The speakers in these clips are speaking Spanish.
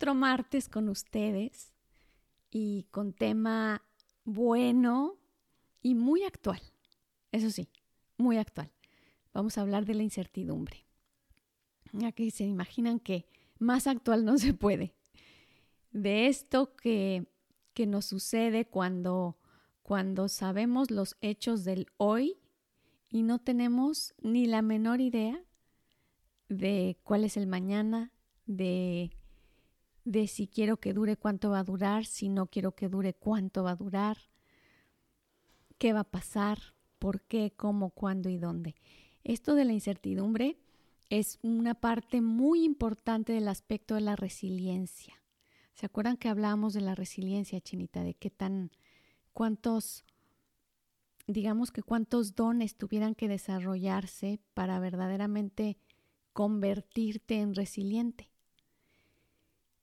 otro martes con ustedes y con tema bueno y muy actual. Eso sí, muy actual. Vamos a hablar de la incertidumbre. Ya que se imaginan que más actual no se puede. De esto que, que nos sucede cuando, cuando sabemos los hechos del hoy y no tenemos ni la menor idea de cuál es el mañana, de, de si quiero que dure cuánto va a durar, si no quiero que dure cuánto va a durar, qué va a pasar, por qué, cómo, cuándo y dónde. Esto de la incertidumbre es una parte muy importante del aspecto de la resiliencia. ¿Se acuerdan que hablábamos de la resiliencia, Chinita? De qué tan, cuántos, digamos que cuántos dones tuvieran que desarrollarse para verdaderamente convertirte en resiliente.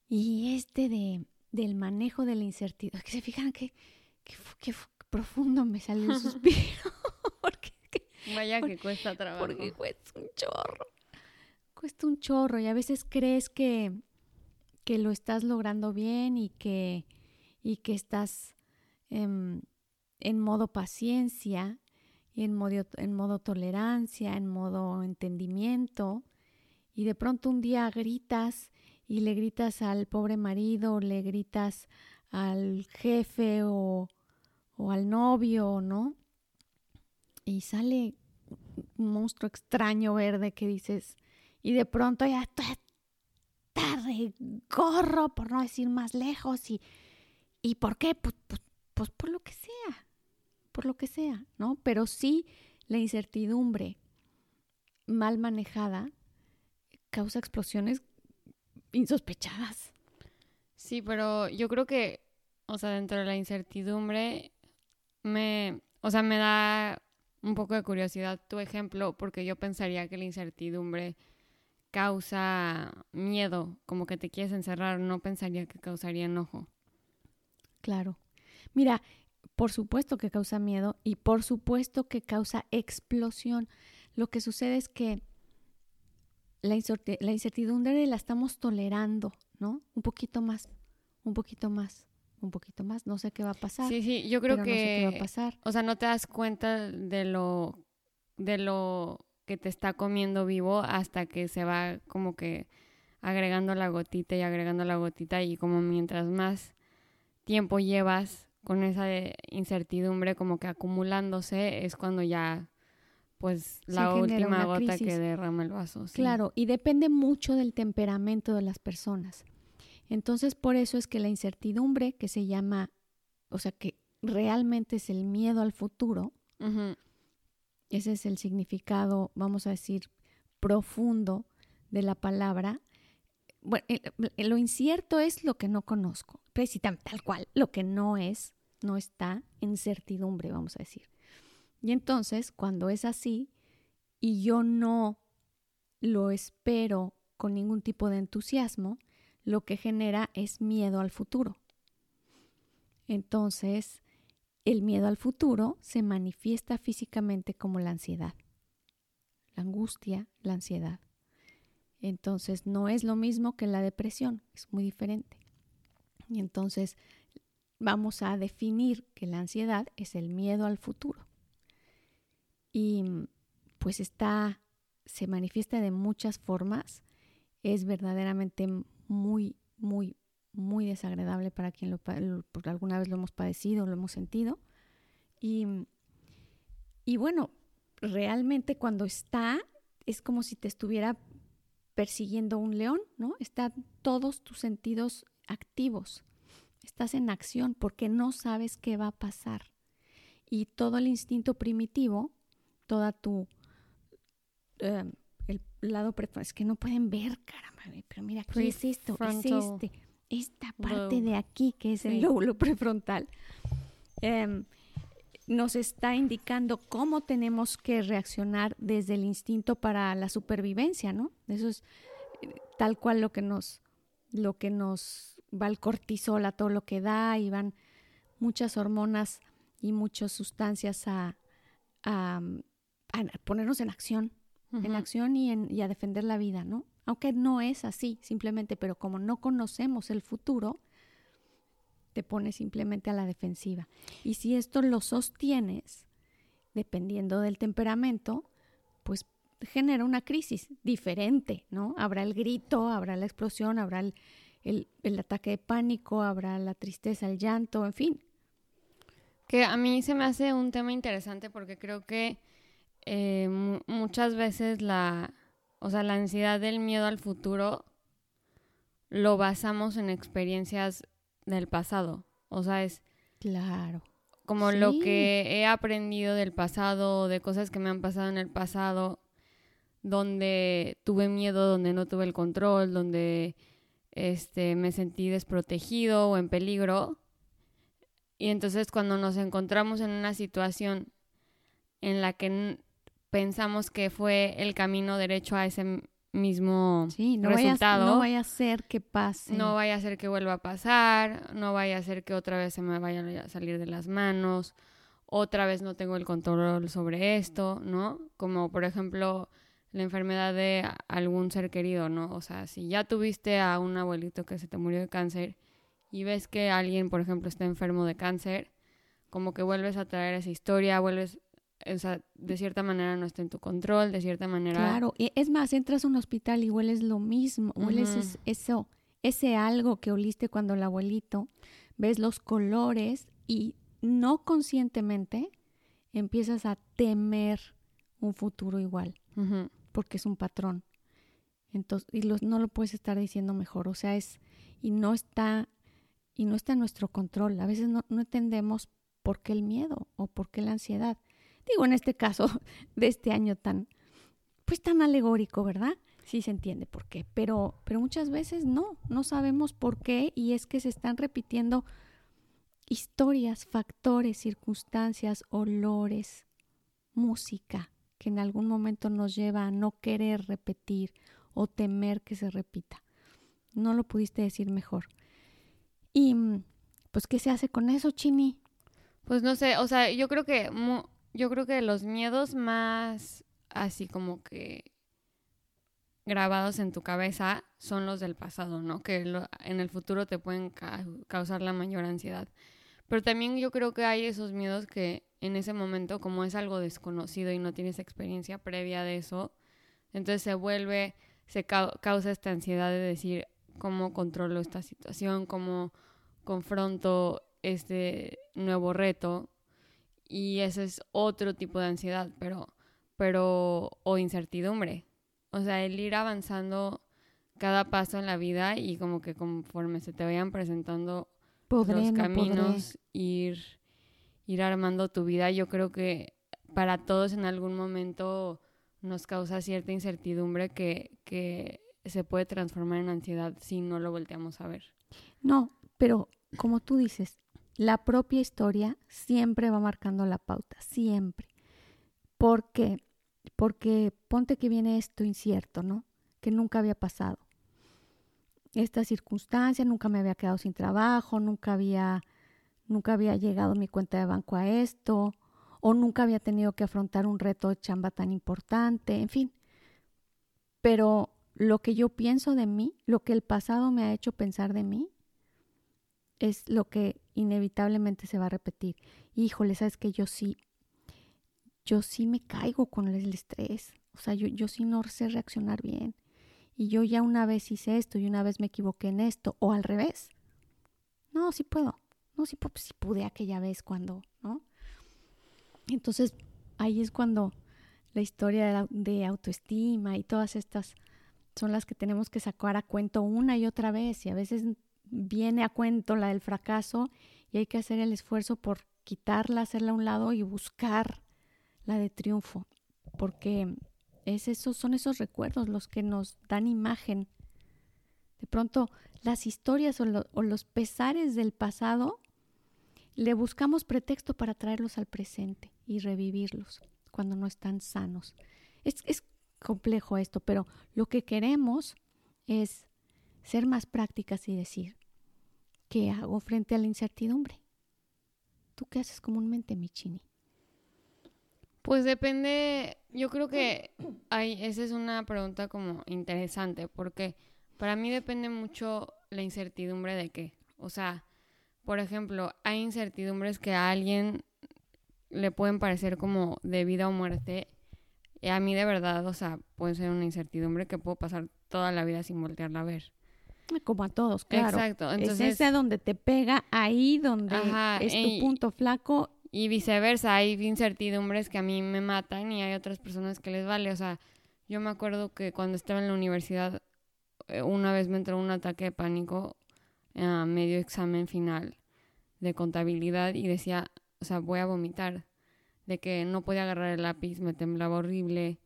Y este de, del manejo de la incertidumbre, que se fijan que, que, profundo me salió el suspiro. porque, Vaya que cuesta trabajo. Porque cuesta un chorro. Cuesta un chorro y a veces crees que, que lo estás logrando bien y que, y que estás en modo paciencia, y en modo, en modo tolerancia, en modo entendimiento, y de pronto un día gritas y le gritas al pobre marido, le gritas al jefe o, o al novio, ¿no? Y sale un monstruo extraño verde que dices, y de pronto ya estoy tarde, gorro, por no decir más lejos, y, ¿y por qué? Pues, pues, pues por lo que sea, por lo que sea, ¿no? Pero sí la incertidumbre mal manejada causa explosiones insospechadas. Sí, pero yo creo que, o sea, dentro de la incertidumbre, me, o sea, me da un poco de curiosidad tu ejemplo, porque yo pensaría que la incertidumbre causa miedo, como que te quieres encerrar, no pensaría que causaría enojo. Claro. Mira, por supuesto que causa miedo y por supuesto que causa explosión. Lo que sucede es que la, incertidumbre la estamos tolerando, ¿no? Un poquito más, un poquito más, un poquito más. No sé qué va a pasar. Sí, sí, yo creo que. No sé qué va a pasar. O sea, no te das cuenta de lo, de lo que te está comiendo vivo hasta que se va como que agregando la gotita y agregando la gotita y como mientras más tiempo llevas con esa incertidumbre como que acumulándose es cuando ya pues la última gota que derrama el vaso. Claro, y depende mucho del temperamento de las personas. Entonces, por eso es que la incertidumbre, que se llama, o sea, que realmente es el miedo al futuro, ese es el significado, vamos a decir, profundo de la palabra. Bueno, lo incierto es lo que no conozco, precisamente tal cual, lo que no es, no está en certidumbre, vamos a decir. Y entonces, cuando es así y yo no lo espero con ningún tipo de entusiasmo, lo que genera es miedo al futuro. Entonces, el miedo al futuro se manifiesta físicamente como la ansiedad, la angustia, la ansiedad. Entonces, no es lo mismo que la depresión, es muy diferente. Y entonces, vamos a definir que la ansiedad es el miedo al futuro y pues está, se manifiesta de muchas formas, es verdaderamente muy, muy, muy desagradable para quien lo, alguna vez lo hemos padecido, lo hemos sentido. Y, y bueno, realmente cuando está, es como si te estuviera persiguiendo un león, ¿no? Están todos tus sentidos activos. Estás en acción porque no sabes qué va a pasar. Y todo el instinto primitivo toda tu... Em, el lado es que no pueden ver, caramba, pero mira, ¿qué es esto? Es este, esta parte de aquí que es el lóbulo prefrontal. Em, nos está indicando cómo tenemos que reaccionar desde el instinto para la supervivencia, ¿no? Eso es tal cual lo que nos, lo que nos va el cortisol a todo lo que da y van muchas hormonas y muchas sustancias a, a, ponernos en acción, en acción y, en, y a defender la vida, ¿no? aunque no es así, simplemente, pero como no conocemos el futuro, te pones simplemente a la defensiva. Y si esto lo sostienes, dependiendo del temperamento, pues genera una crisis diferente, ¿no? Habrá el grito, habrá la explosión, habrá el, ataque de pánico, habrá la tristeza, el llanto, en fin. Que a mí se me hace un tema interesante porque creo que eh, muchas veces la, o sea, la ansiedad del miedo al futuro lo basamos en experiencias del pasado. O sea, es... Claro. Como lo que he aprendido del pasado, de cosas que me han pasado en el pasado, donde tuve miedo, donde no tuve el control, donde este, me sentí desprotegido o en peligro. Y entonces cuando nos encontramos en una situación en la que pensamos que fue el camino derecho a ese mismo no resultado. no vaya a ser que pase. No vaya a ser que vuelva a pasar, no vaya a ser que otra vez se me vaya a salir de las manos, otra vez no tengo el control sobre esto, ¿no? Como por ejemplo la enfermedad de algún ser querido, ¿no? O sea, si ya tuviste a un abuelito que se te murió de cáncer y ves que alguien, por ejemplo, está enfermo de cáncer, como que vuelves a traer esa historia, vuelves o sea, de cierta manera no está en tu control, de cierta manera... Claro, es más, entras a un hospital y hueles lo mismo, hueles eso, ese algo que oliste cuando el abuelito, ves los colores y no conscientemente empiezas a temer un futuro igual, porque es un patrón. Entonces, y no lo puedes estar diciendo mejor, o sea, es, y no está, y no está en nuestro control. A veces no, no entendemos por qué el miedo o por qué la ansiedad. Digo, en este caso de este año tan, pues tan alegórico, ¿verdad? Sí se entiende por qué, pero, pero muchas veces no, no sabemos por qué y es que se están repitiendo historias, factores, circunstancias, olores, música, que en algún momento nos lleva a no querer repetir o temer que se repita. No lo pudiste decir mejor. Y pues, ¿qué se hace con eso, Chini? Pues no sé, o sea, yo creo que yo creo que los miedos más así como que grabados en tu cabeza son los del pasado, ¿no? Que en el futuro te pueden causar la mayor ansiedad. Pero también yo creo que hay esos miedos que en ese momento, como es algo desconocido y no tienes experiencia previa de eso, entonces se vuelve, se causa esta ansiedad de decir cómo controlo esta situación, cómo confronto este nuevo reto y ese es otro tipo de ansiedad, pero, pero, o incertidumbre. O sea, el ir avanzando cada paso en la vida y como que conforme se te vayan presentando los caminos, ir, ir armando tu vida, yo creo que para todos en algún momento nos causa cierta incertidumbre que, que se puede transformar en ansiedad si no lo volteamos a ver. No, pero como tú dices, la propia historia siempre va marcando la pauta, siempre. ¿Por qué? Porque ponte que viene esto incierto, ¿no? Que nunca había pasado. Esta circunstancia, nunca me había quedado sin trabajo, nunca había, nunca había llegado mi cuenta de banco a esto, o nunca había tenido que afrontar un reto de chamba tan importante, en fin. Pero lo que yo pienso de mí, lo que el pasado me ha hecho pensar de mí, es lo que inevitablemente se va a repetir. Híjole, sabes que yo sí, yo sí me caigo con el estrés. O sea, yo, yo sí no sé reaccionar bien. Y yo ya una vez hice esto y una vez me equivoqué en esto. O al revés. No, sí puedo. No, sí, sí pude aquella vez cuando, ¿no? Entonces, ahí es cuando la historia de autoestima y todas estas son las que tenemos que sacar a cuento una y otra vez. Y a veces viene a cuento la del fracaso y hay que hacer el esfuerzo por quitarla, hacerla a un lado y buscar la de triunfo, porque es son esos recuerdos los que nos dan imagen. De pronto, las historias o, o los pesares del pasado le buscamos pretexto para traerlos al presente y revivirlos cuando no están sanos. Es, es complejo esto, pero lo que queremos es ser más prácticas y decir, ¿qué hago frente a la incertidumbre? ¿Tú qué haces comúnmente, Michini? Pues depende, yo creo que hay, esa es una pregunta como interesante, porque para mí depende mucho la incertidumbre de qué. O sea, por ejemplo, hay incertidumbres que a alguien le pueden parecer como de vida o muerte. Y a mí de verdad, o sea, puede ser una incertidumbre que puedo pasar toda la vida sin voltearla a ver. Como a todos, claro. Exacto. Entonces, es ese donde te pega, ahí donde es tu punto flaco. Y viceversa, hay incertidumbres que a mí me matan y hay otras personas que les vale. O sea, yo me acuerdo que cuando estaba en la universidad, eh, una vez me entró un ataque de pánico a medio examen final de contabilidad y decía, o sea, voy a vomitar. De que no podía agarrar el lápiz, me temblaba horrible,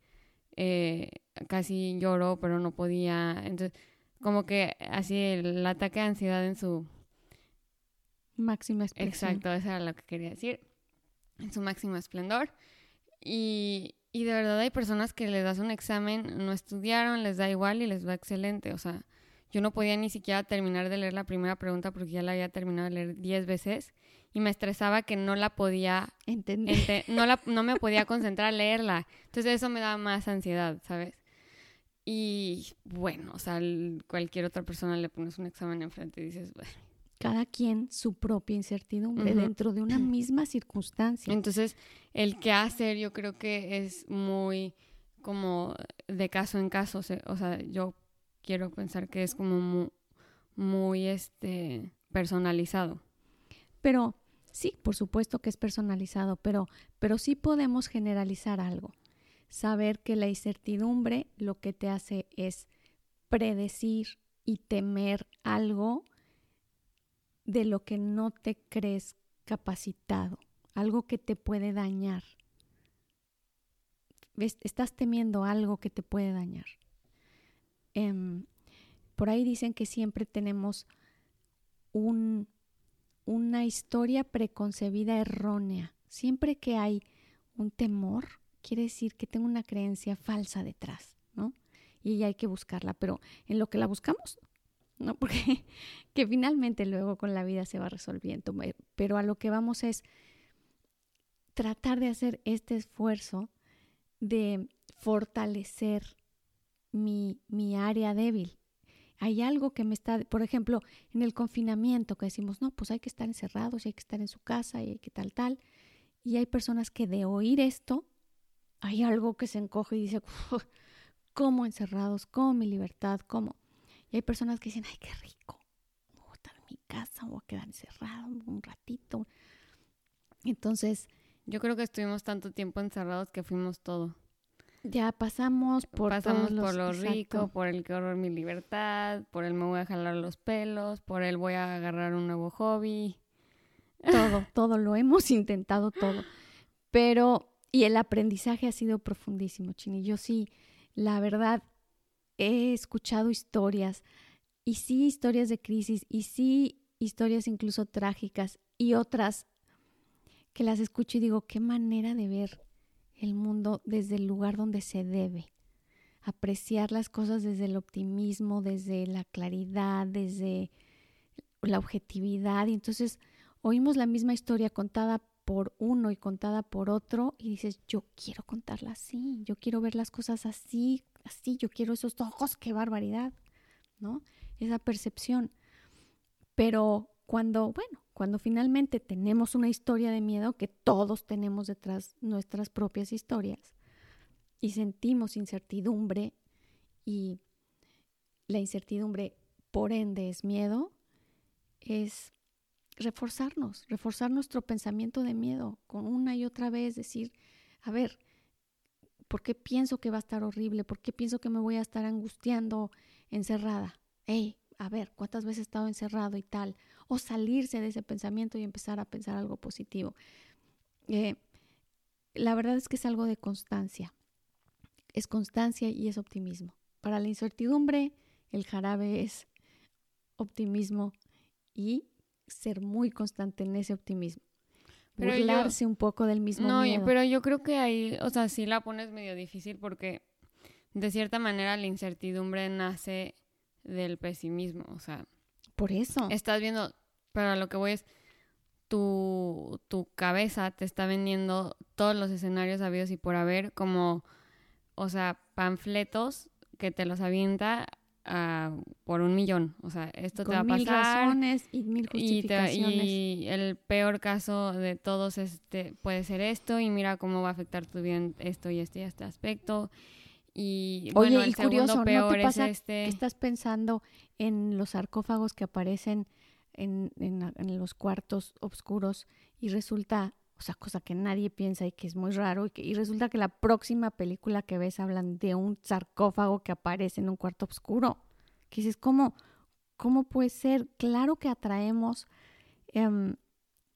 eh, casi lloró, pero no podía. Entonces, como que así el, ataque de ansiedad en su máxima expresión. Exacto, eso era lo que quería decir. En su máximo esplendor. Y, y de verdad hay personas que les das un examen, no estudiaron, les da igual y les va excelente. O sea, yo no podía ni siquiera terminar de leer la primera pregunta porque ya la había terminado de leer diez veces y me estresaba que no la podía entender. no, la, no me podía concentrar a leerla. Entonces eso me daba más ansiedad, ¿sabes? Y bueno, o sea, cualquier otra persona le pones un examen enfrente y dices, bueno. Cada quien su propia incertidumbre dentro de una misma circunstancia. Entonces, el qué hacer yo creo que es muy como de caso en caso. O sea, yo quiero pensar que es como muy, muy este, personalizado. Pero sí, por supuesto que es personalizado, pero, pero sí podemos generalizar algo saber que la incertidumbre lo que te hace es predecir y temer algo de lo que no te crees capacitado, algo que te puede dañar. Estás temiendo algo que te puede dañar. Em, por ahí dicen que siempre tenemos un, una historia preconcebida errónea. Siempre que hay un temor, quiere decir que tengo una creencia falsa detrás, ¿no? Y hay que buscarla, pero en lo que la buscamos, ¿no? Porque que finalmente luego con la vida se va resolviendo, pero a lo que vamos es tratar de hacer este esfuerzo de fortalecer mi, mi área débil. Hay algo que me está, por ejemplo, en el confinamiento que decimos, no, pues hay que estar encerrados y hay que estar en su casa y hay que tal, tal. Y hay personas que de oír esto hay algo que se encoge y dice, ¿cómo encerrados? ¿Cómo mi libertad? ¿Cómo? Y hay personas que dicen, ay, qué rico, voy a estar en mi casa, voy a quedar encerrado un ratito. Entonces... Yo creo que estuvimos tanto tiempo encerrados que fuimos todo. Ya pasamos por Pasamos por lo rico, por el que horror mi libertad, por el me voy a jalar los pelos, por el voy a agarrar un nuevo hobby. Todo, todo, lo hemos intentado todo. Pero y el aprendizaje ha sido profundísimo, Chini. Yo sí, la verdad, he escuchado historias, y sí historias de crisis, y sí historias incluso trágicas, y otras que las escucho y digo, qué manera de ver el mundo desde el lugar donde se debe. Apreciar las cosas desde el optimismo, desde la claridad, desde la objetividad. Y entonces oímos la misma historia contada por uno y contada por otro y dices, yo quiero contarla así, yo quiero ver las cosas así, así, yo quiero esos ojos, qué barbaridad, ¿no? Esa percepción. Pero cuando, bueno, cuando finalmente tenemos una historia de miedo, que todos tenemos detrás nuestras propias historias, y sentimos incertidumbre, y la incertidumbre por ende es miedo, es reforzarnos, reforzar nuestro pensamiento de miedo con una y otra vez, decir, a ver, ¿por qué pienso que va a estar horrible? ¿Por qué pienso que me voy a estar angustiando encerrada? Hey, a ver, ¿cuántas veces he estado encerrado y tal? O salirse de ese pensamiento y empezar a pensar algo positivo. Eh, la verdad es que es algo de constancia. Es constancia y es optimismo. Para la incertidumbre, el jarabe es optimismo y ser muy constante en ese optimismo. Pero burlarse un poco del mismo no, pero yo creo que ahí, o sea, sí la pones medio difícil porque de cierta manera la incertidumbre nace del pesimismo, o sea. Por eso. Estás viendo, pero lo que voy es, tu, tu cabeza te está vendiendo todos los escenarios habidos y por haber como, o sea, panfletos que te los avienta por un millón. O sea, esto te va a pasar. Mil razones y mil justificaciones. Y, el peor caso de todos este, puede ser esto, y mira cómo va a afectar tu vida esto y este y este aspecto. Y bueno, el segundo peor es este. Que estás pensando en los sarcófagos que aparecen en, en, en los cuartos oscuros y resulta o sea, cosa que nadie piensa y que es muy raro, y, y resulta que la próxima película que ves hablan de un sarcófago que aparece en un cuarto oscuro. Que dices, ¿cómo, cómo puede ser? Claro que atraemos, em,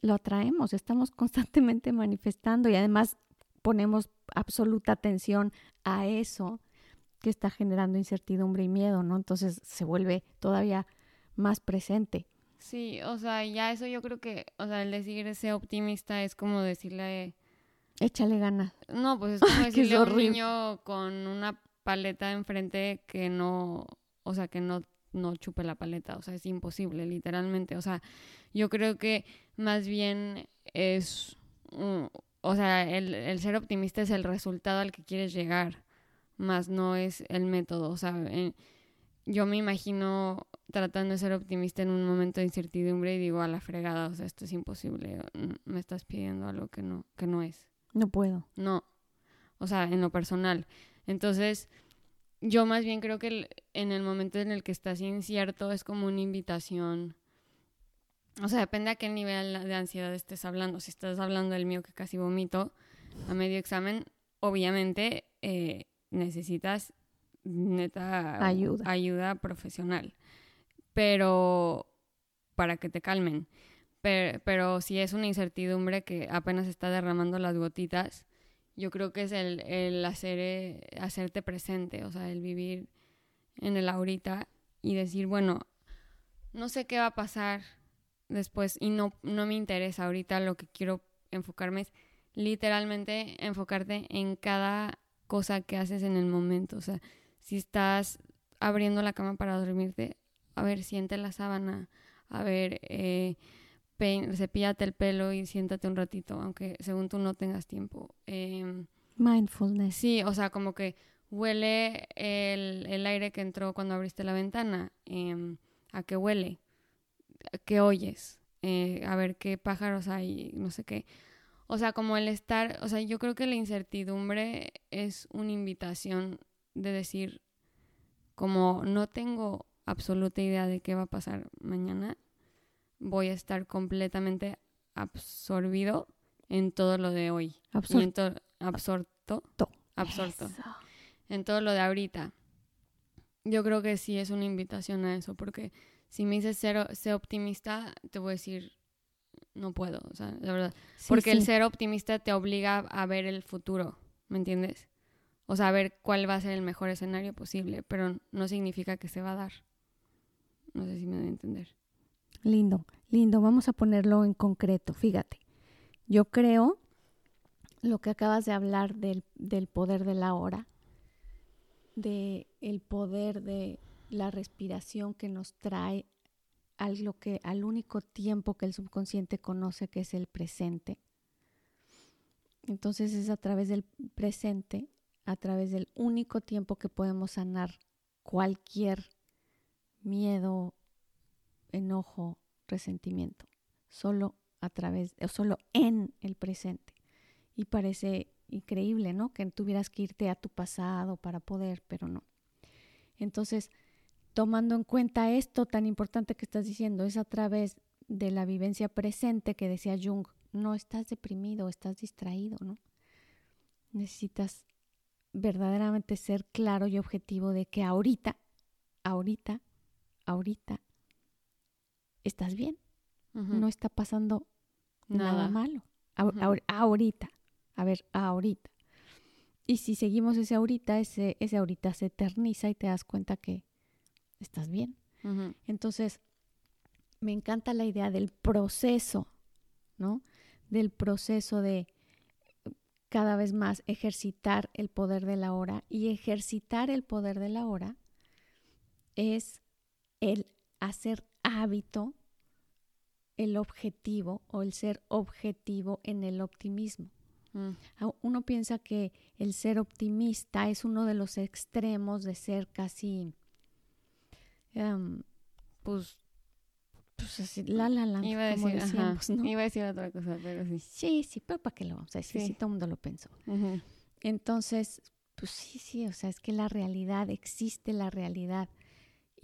lo atraemos, estamos constantemente manifestando y además ponemos absoluta atención a eso que está generando incertidumbre y miedo, ¿no? Entonces se vuelve todavía más presente. Sí, o sea, ya eso yo creo que, o sea, el decir ese optimista es como decirle... Échale ganas. No, pues es como decirle a un niño con una paleta enfrente que no, o sea, que no, no chupe la paleta, o sea, es imposible, literalmente. O sea, yo creo que más bien es, o sea, el, el ser optimista es el resultado al que quieres llegar, más no es el método, o sea, yo me imagino tratando de ser optimista en un momento de incertidumbre y digo a la fregada, o sea, esto es imposible, me estás pidiendo algo que no, que no es. No puedo. No, o sea, en lo personal. Entonces, yo más bien creo que en el momento en el que estás incierto es como una invitación. O sea, depende a qué nivel de ansiedad estés hablando. Si estás hablando del mío que casi vomito a medio examen, obviamente eh, necesitas neta ayuda. ayuda profesional pero para que te calmen. Pero, si es una incertidumbre que apenas está derramando las gotitas, yo creo que es el, el hacer, eh, hacerte presente, o sea, el vivir en el ahorita y decir, bueno, no sé qué va a pasar después y no, no me interesa ahorita, lo que quiero enfocarme es literalmente enfocarte en cada cosa que haces en el momento, o sea, si estás abriendo la cama para dormirte, a ver, siente la sábana, a ver, eh, cepíllate el pelo y siéntate un ratito, aunque según tú no tengas tiempo. Em, Mindfulness. Sí, o sea, como que huele el, aire que entró cuando abriste la ventana, em, a qué huele, a qué oyes, eh, a ver qué pájaros hay, no sé qué. O sea, como el estar, o sea, yo creo que la incertidumbre es una invitación de decir, como no tengo absoluta idea de qué va a pasar mañana, voy a estar completamente absorbido en todo lo de hoy. Absorto. absorto. Absorto. En todo lo de ahorita. Yo creo que sí es una invitación a eso, porque si me dices ser, ser optimista, te voy a decir, no puedo, o sea, de verdad. porque el ser optimista te obliga a ver el futuro, ¿me entiendes? O sea, a ver cuál va a ser el mejor escenario posible, pero no significa que se va a dar. No sé si me a entender. Lindo, lindo. Vamos a ponerlo en concreto. Fíjate, yo creo lo que acabas de hablar del, del poder de la hora, de el poder de la respiración que nos trae al, que, al único tiempo que el subconsciente conoce que es el presente. Entonces es a través del presente, a través del único tiempo que podemos sanar cualquier miedo, enojo, resentimiento, solo a través, o solo en el presente. Y parece increíble, ¿no? Que tuvieras que irte a tu pasado para poder, pero no. Entonces, tomando en cuenta esto tan importante que estás diciendo, es a través de la vivencia presente que decía Jung, no estás deprimido, estás distraído, ¿no? Necesitas verdaderamente ser claro y objetivo de que ahorita, ahorita ahorita estás bien. No está pasando nada, malo. ahorita. A ver, ahorita. Y si seguimos ese ahorita, ese, ese ahorita se eterniza y te das cuenta que estás bien. Entonces, me encanta la idea del proceso, ¿no? Del proceso de cada vez más ejercitar el poder de la hora. Y ejercitar el poder de la hora es el hacer hábito el objetivo o el ser objetivo en el optimismo. Mm. Uno piensa que el ser optimista es uno de los extremos de ser casi, em, pues, pues así, la la la, iba a decir, Iba a decir otra cosa, pero sí. Sí, sí, pero ¿para qué lo vamos a decir? Sí, todo el mundo lo pensó. Entonces, pues sí, sí, o sea, es que la realidad, existe la realidad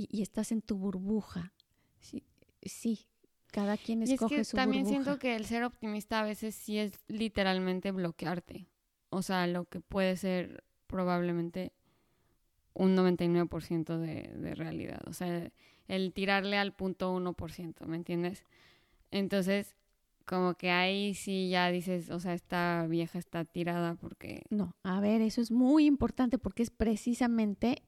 y, estás en tu burbuja. Sí, sí, cada quien escoge y es que también siento que el ser optimista a veces sí es literalmente bloquearte. O sea, lo que puede ser probablemente un 99% de, de realidad. O sea, el tirarle al punto 1%, ¿me entiendes? Entonces, como que ahí sí ya dices, o sea, esta vieja está tirada porque... No, a ver, eso es muy importante porque es precisamente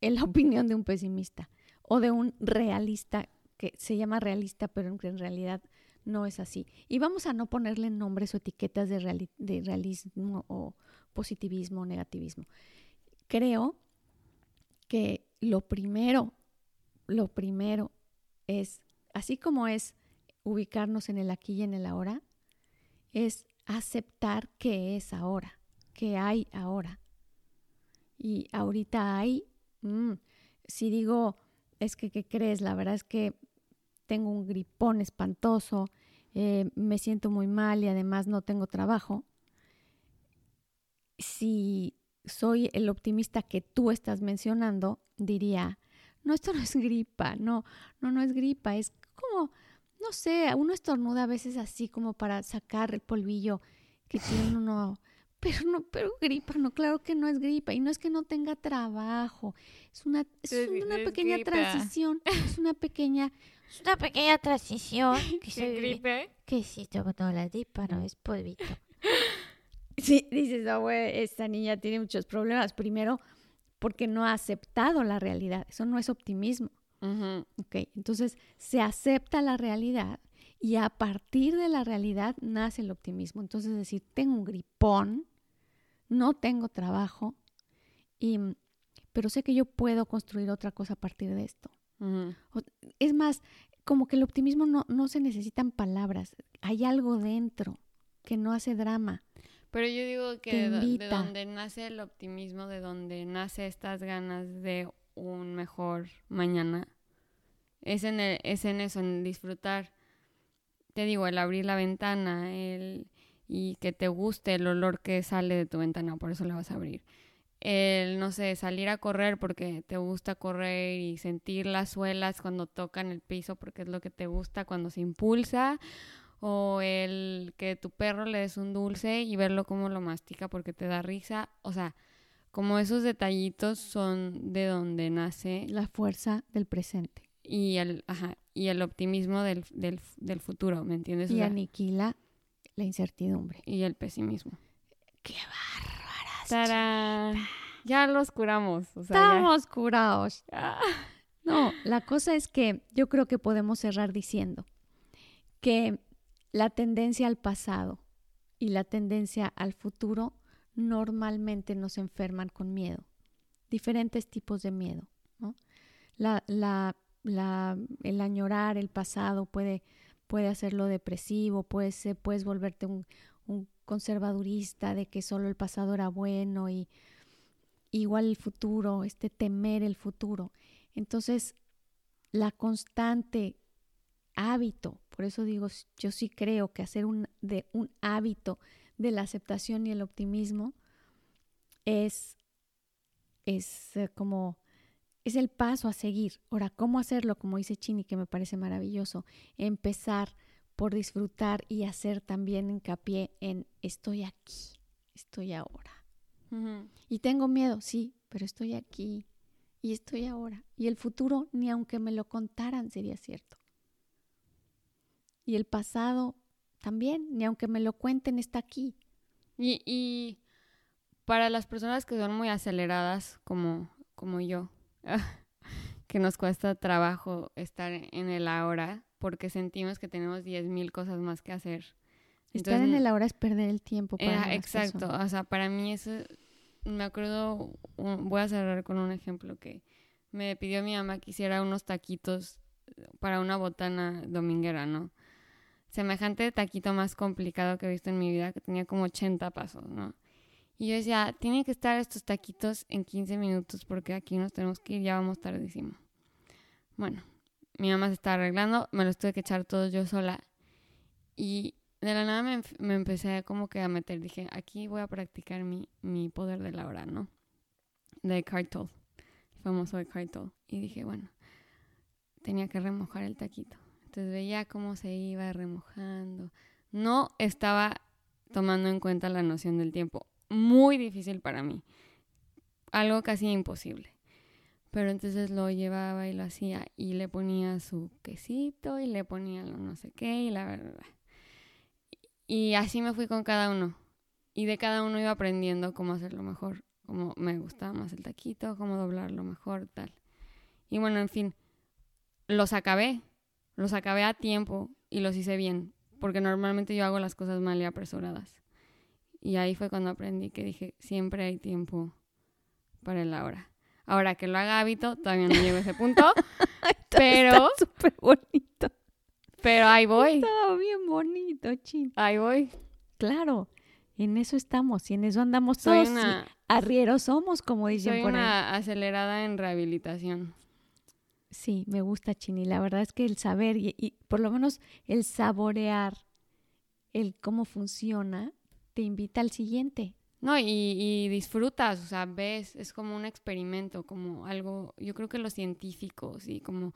la opinión de un pesimista o de un realista que se llama realista, pero en realidad no es así. Y vamos a no ponerle nombres o etiquetas de, de realismo o positivismo o negativismo. Creo que lo primero, lo primero es, así como es ubicarnos en el aquí y en el ahora, es aceptar que es ahora, que hay ahora. Y ahorita hay, mm, si digo, es que, ¿qué crees? La verdad es que tengo un gripón espantoso, eh, me siento muy mal y además no tengo trabajo, si soy el optimista que tú estás mencionando, diría, no, esto no es gripa, no, no, no es gripa, es como, no sé, uno estornuda a veces así como para sacar el polvillo que tiene uno, pero no, pero gripa, no, claro que no es gripa, y no es que no tenga trabajo, es una, es una pequeña transición, es una pequeña es una pequeña transición. Que se gripe? Que sí, tengo toda la gripa, no es polvito. sí, dices, oh, güey, esta niña tiene muchos problemas. Primero, porque no ha aceptado la realidad. Eso no es optimismo. Ok, entonces se acepta la realidad y a partir de la realidad nace el optimismo. Entonces, decir, tengo un gripón, no tengo trabajo, y, pero sé que yo puedo construir otra cosa a partir de esto. Es más, como que el optimismo no, no se necesitan palabras, hay algo dentro que no hace drama. Pero yo digo que de, donde nace el optimismo, de donde nace estas ganas de un mejor mañana, es en, es en eso, en disfrutar. Te digo, el abrir la ventana, el y que te guste el olor que sale de tu ventana, por eso la vas a abrir. El, no sé, salir a correr porque te gusta correr y sentir las suelas cuando tocan el piso porque es lo que te gusta cuando se impulsa, o el que tu perro le des un dulce y verlo como lo mastica porque te da risa, o sea, como esos detallitos son de donde nace la fuerza del presente. y el, ajá, y el optimismo del, del, del futuro, ¿me entiendes? Y aniquila la incertidumbre. Y el pesimismo. ¡Qué barro! Ya los curamos. Estamos curados. No, la cosa es que yo creo que podemos cerrar diciendo que la tendencia al pasado y la tendencia al futuro normalmente nos enferman con miedo. Diferentes tipos de miedo. La, la, la, el añorar el pasado puede, puede hacerlo depresivo, puede puedes volverte un, un conservadurista de que solo el pasado era bueno y igual el futuro, este temer el futuro. Entonces, la constante hábito, por eso digo, yo sí creo que hacer un, de un hábito de la aceptación y el optimismo es, es eh, como, es el paso a seguir. Ahora, ¿cómo hacerlo? Como dice Chini, que me parece maravilloso, empezar por disfrutar y hacer también hincapié en estoy aquí, estoy ahora. Y tengo miedo, sí, pero estoy aquí y estoy ahora. Y el futuro, ni aunque me lo contaran, sería cierto. Y el pasado también, ni aunque me lo cuenten, está aquí. Y, y para las personas que son muy aceleradas, como, como yo, que nos cuesta trabajo estar en el ahora, porque sentimos que tenemos 10.000 cosas más que hacer. Estar en el ahora es perder el tiempo. Para exacto, o sea, para mí eso, me acuerdo, voy a cerrar con un ejemplo que me pidió mi mamá que hiciera unos taquitos para una botana dominguera, ¿no? Semejante taquito más complicado que he visto en mi vida, que tenía como 80 pasos, ¿no? Y yo decía, tienen que estar estos taquitos en 15 minutos porque aquí nos tenemos que ir, ya vamos tardísimo. Bueno, mi mamá se está arreglando, me los tuve que echar todos yo sola. Y de la nada me, me empecé como que a meter, dije, aquí voy a practicar mi, mi poder de la hora, ¿no? De Cartol, el famoso de Cartol. Y dije, bueno, tenía que remojar el taquito. Entonces veía cómo se iba remojando. No estaba tomando en cuenta la noción del tiempo muy difícil para mí. Algo casi imposible. Pero entonces lo llevaba y lo hacía y le ponía su quesito y le ponía lo no sé qué y la verdad. Y así me fui con cada uno. Y de cada uno iba aprendiendo cómo hacerlo mejor, cómo me gustaba más el taquito, cómo doblarlo mejor, tal. Y bueno, en fin, los acabé. Los acabé a tiempo y los hice bien. Porque normalmente yo hago las cosas mal y apresuradas. Y ahí fue cuando aprendí que dije, siempre hay tiempo para el ahora. Ahora que lo haga hábito, todavía no llego a ese punto. pero... súper bonito. Pero ahí voy. Estaba bien bonito, chin. Ahí voy. Claro, en eso estamos y en eso andamos todos. Una... Arrieros somos, como dicen soy una acelerada en rehabilitación. Sí, me gusta, Chini. La verdad es que el saber y, y por lo menos el saborear el cómo funciona te invita al siguiente. No, y, disfrutas, o sea, ves, es como un experimento, como algo, yo creo que los científicos y como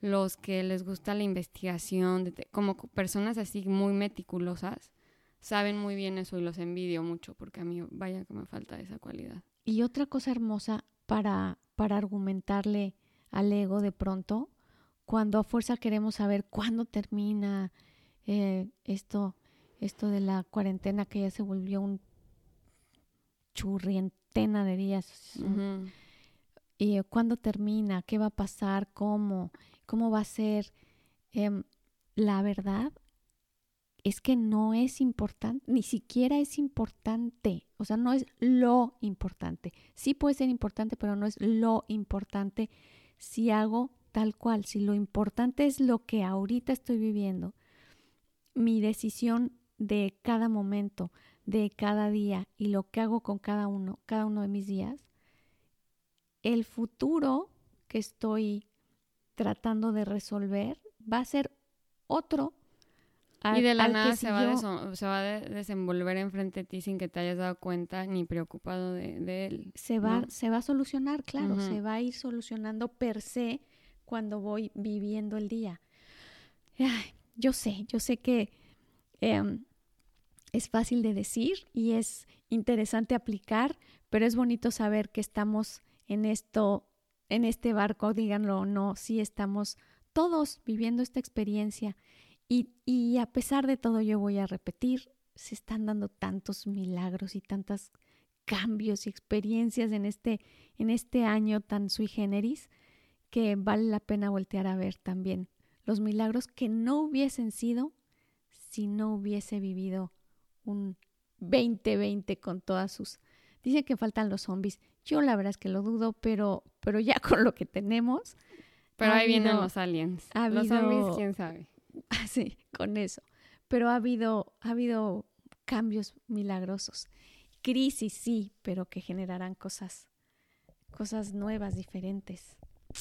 los que les gusta la investigación, como personas así muy meticulosas, saben muy bien eso y los envidio mucho porque a mí vaya que me falta esa cualidad. Y otra cosa hermosa para, para argumentarle al ego de pronto, cuando a fuerza queremos saber cuándo termina eh, esto, esto de la cuarentena que ya se volvió un churrientena de días. ¿Y cuándo termina? ¿Qué va a pasar? ¿Cómo? ¿Cómo va a ser? Em, la verdad es que no es importante, ni siquiera es importante, o sea, no es lo importante. Sí puede ser importante, pero no es lo importante si hago tal cual, si lo importante es lo que ahorita estoy viviendo, mi decisión de cada momento, de cada día y lo que hago con cada uno, cada uno de mis días, el futuro que estoy tratando de resolver va a ser otro. y de la nada se, va se, va a desenvolver enfrente de ti sin que te hayas dado cuenta ni preocupado de, él. Se va, se va a solucionar, claro, se va a ir solucionando per se cuando voy viviendo el día. yo sé, yo sé que em, es fácil de decir y es interesante aplicar, pero es bonito saber que estamos en esto, en este barco, díganlo o no, sí estamos todos viviendo esta experiencia. Y, y a pesar de todo yo voy a repetir, se están dando tantos milagros y tantos cambios y experiencias en este, en este año tan sui generis que vale la pena voltear a ver también los milagros que no hubiesen sido si no hubiese vivido un 2020 con todas sus... Dicen que faltan los zombies. Yo la verdad es que lo dudo, pero, pero ya con lo que tenemos... Pero ahí vienen los aliens. los zombies, quién sabe. Sí, con eso. Pero ha habido, ha habido cambios milagrosos. Crisis, sí, pero que generarán cosas, cosas nuevas, diferentes.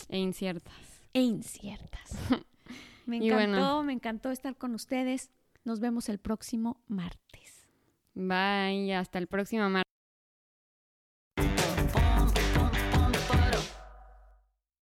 E inciertas. E inciertas. Me encantó, me encantó estar con ustedes. Nos vemos el próximo martes. Bye, hasta el próximo martes.